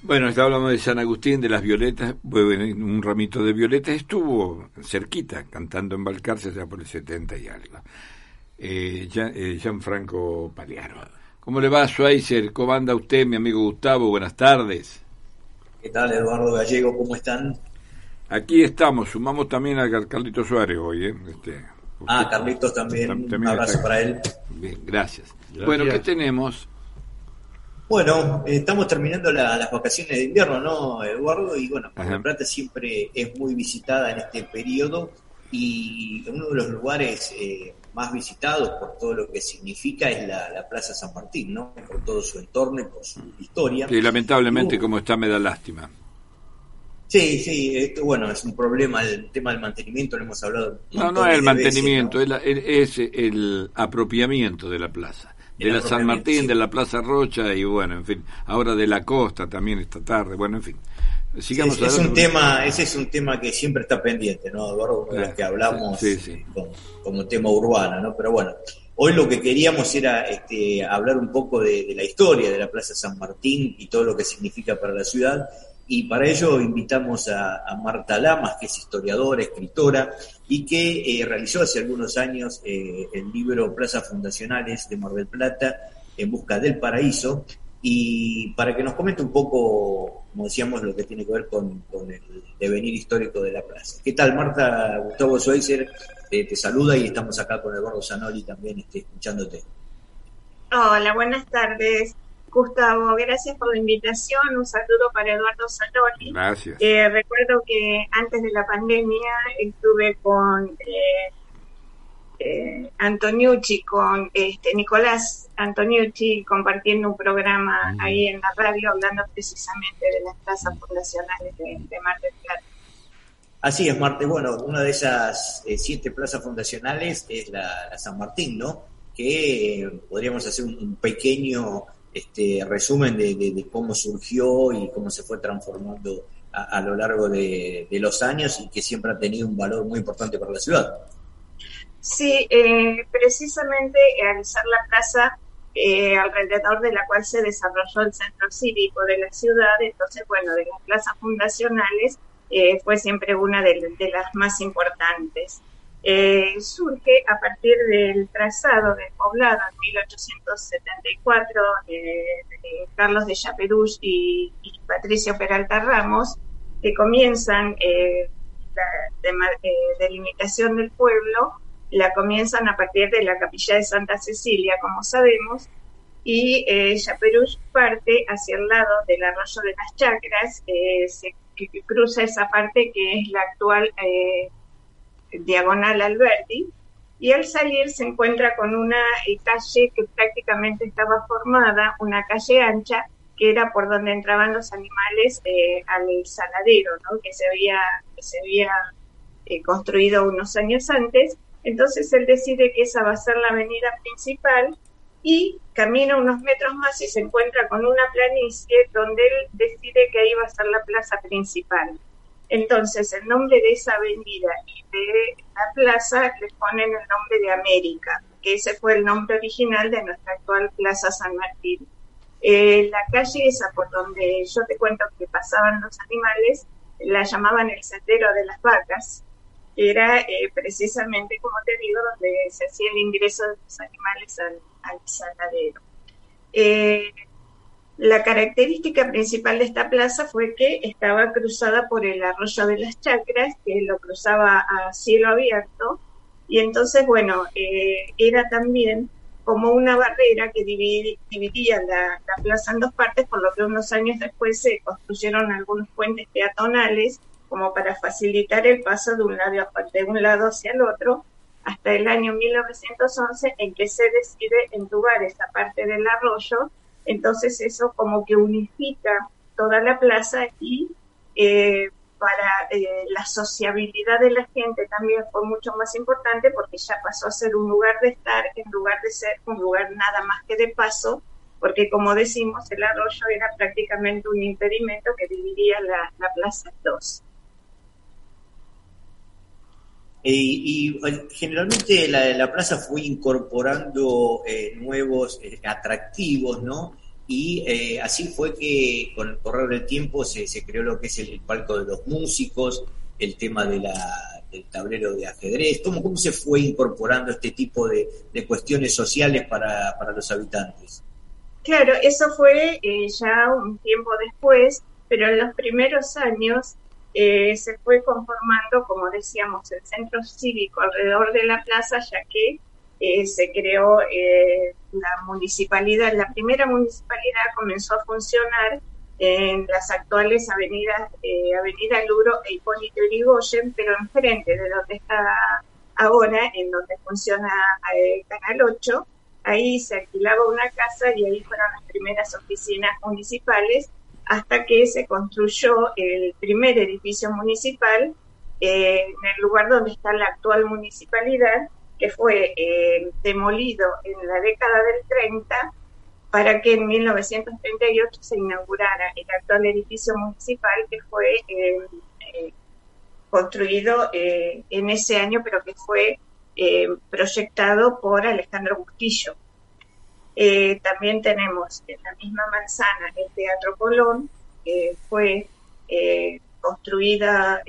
Bueno, estábamos de San Agustín, de las violetas, bueno, un ramito de violetas estuvo cerquita, cantando en Balcarce ya por el 70 y algo. Eh, eh, Gianfranco Paliaro. ¿Cómo le va, Schweizer? ¿Cómo anda usted, mi amigo Gustavo? Buenas tardes. ¿Qué tal, Eduardo Gallego? ¿Cómo están? Aquí estamos, sumamos también a Carlitos Suárez hoy. ¿eh? Este, ah, Carlitos también, un abrazo para él. Bien, gracias. Bueno, ¿qué tenemos? Bueno, estamos terminando las vacaciones de invierno, ¿no, Eduardo? Y bueno, La Plata siempre es muy visitada en este periodo y uno de los lugares eh, más visitados por todo lo que significa es la, Plaza San Martín, ¿no? Por todo su entorno y por su historia. Y lamentablemente como está me da lástima. Sí, sí, esto, bueno, es un problema, el tema del mantenimiento, lo hemos hablado. No, no es el mantenimiento, es el apropiamiento de la plaza de la San Martín, de la Plaza Rocha y bueno, en fin, ahora de la costa también esta tarde, bueno, en fin. Sigamos es, un tema, ese es un tema que siempre está pendiente, ¿no, Eduardo? De que hablamos como tema urbano, ¿no? Pero bueno, hoy lo que queríamos era este, hablar un poco de, la historia de la Plaza San Martín y todo lo que significa para la ciudad y para ello invitamos a, Marta Lamas, que es historiadora, escritora, y que eh, realizó hace algunos años eh, el libro Plazas Fundacionales de Mar del Plata en busca del paraíso, y para que nos comente un poco, como decíamos, lo que tiene que ver con, el devenir histórico de la plaza. ¿Qué tal, Marta? Gustavo Schweitzer eh, te saluda y estamos acá con Eduardo Zanoli también este, escuchándote. Hola, buenas tardes. Gustavo, gracias por la invitación. Un saludo para Eduardo Saloni. Gracias. Eh, recuerdo que antes de la pandemia estuve con eh, eh, Antoniucci, con este, Nicolás Antoniucci, compartiendo un programa ahí en la radio, hablando precisamente de las plazas fundacionales de, de Mar del Plata. Así es, Marte. Bueno, una de esas eh, siete plazas fundacionales es la, San Martín, ¿no? Que podríamos hacer un pequeño este resumen de, cómo surgió y cómo se fue transformando a, lo largo de, los años y que siempre ha tenido un valor muy importante para la ciudad. Sí, eh, precisamente al ser la plaza eh, alrededor de la cual se desarrolló el centro cívico de la ciudad, entonces, bueno, de las plazas fundacionales eh, fue siempre una de las más importantes. Eh, surge a partir del trazado del poblado en 1874 de, Carlos de Chaperouche y, Patricio Peralta Ramos, que comienzan eh, la eh, delimitación del pueblo, la comienzan a partir de la capilla de Santa Cecilia, como sabemos, y eh, Chaperouche parte hacia el lado del arroyo de las Chacras, se cruza esa parte que es la actual diagonal Alberti, y al salir se encuentra con una eh, calle que prácticamente estaba formada, una calle ancha, que era por donde entraban los animales eh, al saladero, que se había, se había eh, construido unos años antes. Entonces él decide que esa va a ser la avenida principal y camina unos metros más y se encuentra con una planicie donde él decide que ahí va a ser la plaza principal. Entonces, el nombre de esa avenida y de la plaza le ponen el nombre de América, que ese fue el nombre original de nuestra actual Plaza San Martín. Eh, la calle esa por donde yo te cuento que pasaban los animales, la llamaban el sendero de las vacas, que era eh, precisamente, como te digo, donde se hacía el ingreso de los animales al, al saladero. Eh, la característica principal de esta plaza fue que estaba cruzada por el arroyo de las chacras, que lo cruzaba a cielo abierto, y entonces, bueno, eh, era también como una barrera que dividía la, plaza en dos partes, por lo que unos años después se construyeron algunos puentes peatonales como para facilitar el paso de un lado, de hacia el otro, hasta el año 1911 en que se decide entubar esa parte del arroyo entonces eso como que unifica toda la plaza y eh, para eh, la sociabilidad de la gente también fue mucho más importante porque ya pasó a ser un lugar de estar en lugar de ser un lugar nada más que de paso, porque como decimos, el arroyo era prácticamente un impedimento que dividía la, plaza en dos. Y, generalmente la, plaza fue incorporando eh, nuevos eh, atractivos, ¿no? y eh, así fue que con el correr del tiempo se, creó lo que es el, palco de los músicos, el tema de la, del tablero de ajedrez, ¿Cómo, cómo se fue incorporando este tipo de, cuestiones sociales para, los habitantes. Claro, eso fue eh, ya un tiempo después, pero en los primeros años eh, se fue conformando, como decíamos, el centro cívico alrededor de la plaza, ya que eh, se creó eh, la municipalidad. La primera municipalidad comenzó a funcionar en las actuales avenidas, eh, Avenida Luro e Hipólito Yrigoyen, pero enfrente de donde está ahora, en donde funciona el Canal 8, ahí se alquilaba una casa y ahí fueron las primeras oficinas municipales hasta que se construyó el primer edificio municipal en el lugar donde está la actual municipalidad que fue eh, demolido en la década del 30 para que en 1938 se inaugurara el actual edificio municipal que fue eh, eh, construido en ese año, pero que fue proyectado por Alejandro Bustillo. También tenemos en la misma manzana el Teatro Colón, que fue construida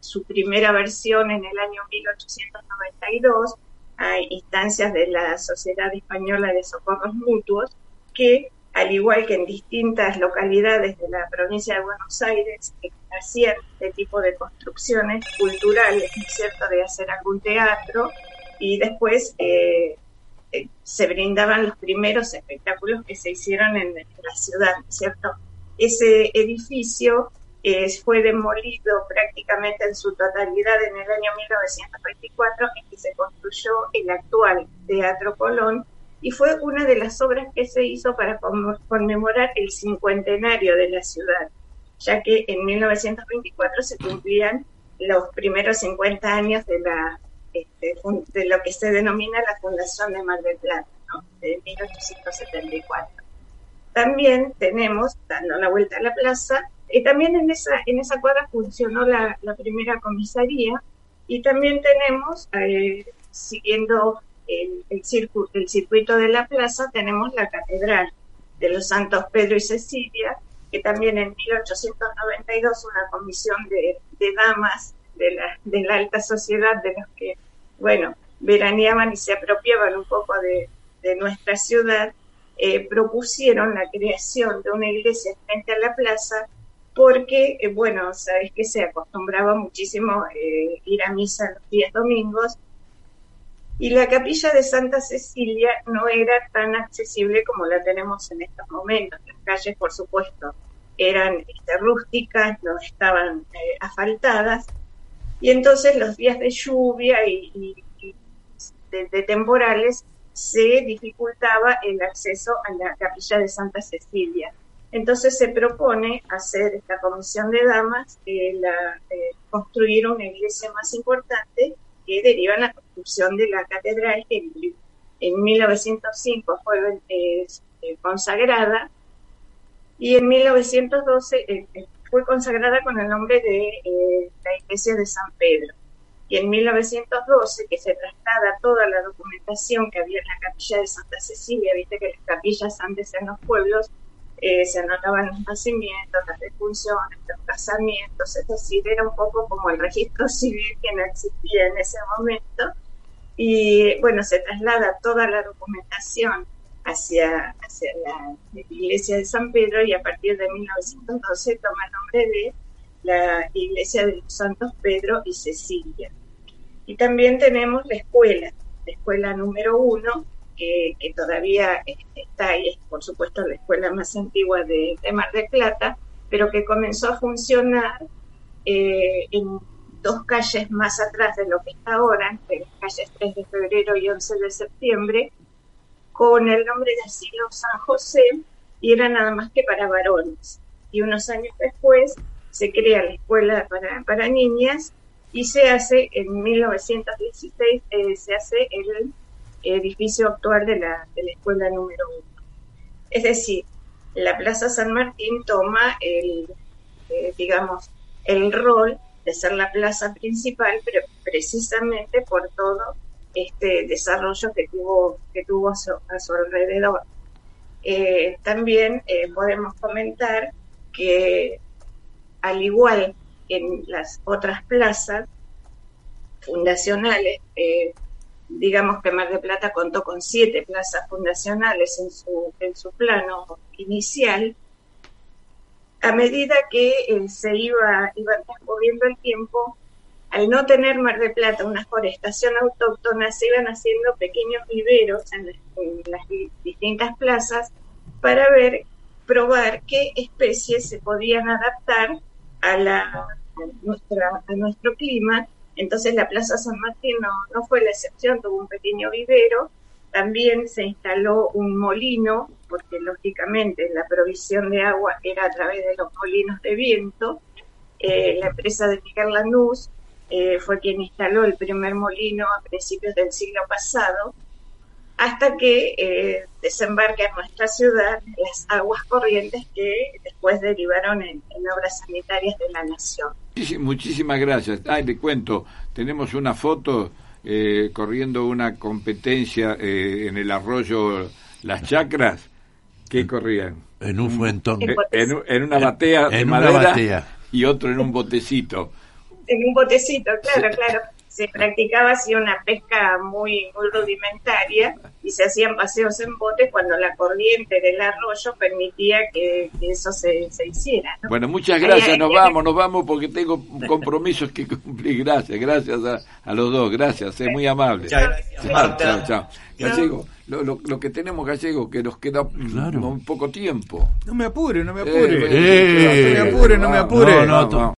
su primera versión en el año 1892 a instancias de la Sociedad Española de Socorros Mutuos, que, al igual que en distintas localidades de la provincia de Buenos Aires, hacían este tipo de construcciones culturales, ¿no es cierto?, de hacer algún teatro, y después eh, eh, se brindaban los primeros espectáculos que se hicieron en, la ciudad, ¿no es cierto? Ese edificio fue demolido prácticamente en su totalidad en el año 1924 en que se construyó el actual Teatro Colón y fue una de las obras que se hizo para conmemorar el cincuentenario de la ciudad, ya que en 1924 se cumplían los primeros 50 años de, la, este, de lo que se denomina la Fundación de Mar del Plata, de 1874. También tenemos, dando la vuelta a la plaza, y también en esa, en esa cuadra funcionó la, primera comisaría y también tenemos, eh, siguiendo el, el, el circuito de la plaza, tenemos la catedral de los santos Pedro y Cecilia, que también en 1892 una comisión de, damas de la, de la alta sociedad, de los que, bueno, veraneaban y se apropiaban un poco de, nuestra ciudad, eh, propusieron la creación de una iglesia frente a la plaza porque, eh, bueno, sabes que se acostumbraba muchísimo eh, ir a misa los días domingos y la capilla de Santa Cecilia no era tan accesible como la tenemos en estos momentos. Las calles, por supuesto, eran este, rústicas, no estaban asfaltadas y entonces los días de lluvia y, de temporales se dificultaba el acceso a la capilla de Santa Cecilia. Entonces se propone hacer esta comisión de damas, eh, la, eh, construir una iglesia más importante que deriva en la construcción de la catedral que en 1905 fue eh, consagrada y en 1912 fue consagrada con el nombre de la iglesia de San Pedro. Y en 1912, que se traslada toda la documentación que había en la capilla de Santa Cecilia, viste que las capillas antes en los pueblos eh, se anotaban los nacimientos, las defunciones, los casamientos, es decir, era un poco como el registro civil que no existía en ese momento. Y bueno, se traslada toda la documentación hacia, hacia la iglesia de San Pedro y a partir de 1912 toma el nombre de la iglesia de los Santos Pedro y Cecilia. Y también tenemos la escuela, la escuela número uno, que, todavía eh, está ahí, es por supuesto la escuela más antigua de, Mar del Plata, pero que comenzó a funcionar eh, en dos calles más atrás de lo que está ahora, entre las calles 3 de febrero y 11 de septiembre, con el nombre de asilo San José, y era nada más que para varones. y unos años después se crea la escuela para, niñas y se hace en 1916 eh, se hace el edificio actual de la, de la escuela número uno. Es decir, la Plaza San Martín toma el, eh, digamos, el rol de ser la plaza principal, pero precisamente por todo este desarrollo que tuvo, que tuvo a su, alrededor. Eh, también eh, podemos comentar que al igual que en las otras plazas fundacionales, digamos que Mar de Plata contó con siete plazas fundacionales en su, en su plano inicial, a medida que eh, se iba, iba transcurriendo el tiempo, al no tener Mar de Plata una forestación autóctona, se iban haciendo pequeños viveros en las, distintas plazas para ver, probar qué especies se podían adaptar a, la, a nuestro clima entonces la Plaza San Martín no, fue la excepción, tuvo un pequeño vivero, también se instaló un molino, porque lógicamente la provisión de agua era a través de los molinos de viento. Eh, la empresa de Miguel Lanús eh, fue quien instaló el primer molino a principios del siglo pasado hasta que eh, desembarca en nuestra ciudad las aguas corrientes que después derivaron en, obras sanitarias de la nación. Muchísimas gracias. Ay, le cuento, tenemos una foto eh, corriendo una competencia eh, en el arroyo Las Chacras. ¿Qué corrían? En un fuentón. En, una batea de madera y otro en un botecito. En un botecito, claro, claro se practicaba así una pesca muy, muy rudimentaria y se hacían paseos en botes cuando la corriente del arroyo permitía que, eso se, hiciera. Bueno, muchas gracias, nos vamos, nos vamos porque tengo compromisos que cumplir. Gracias, gracias a, los dos, gracias, es muy amable. Chao, chao, chao. Gallego, lo, lo, que tenemos, Gallego, que nos queda un poco tiempo. No me apure, no me apure. Eh, no me apure, no me apure.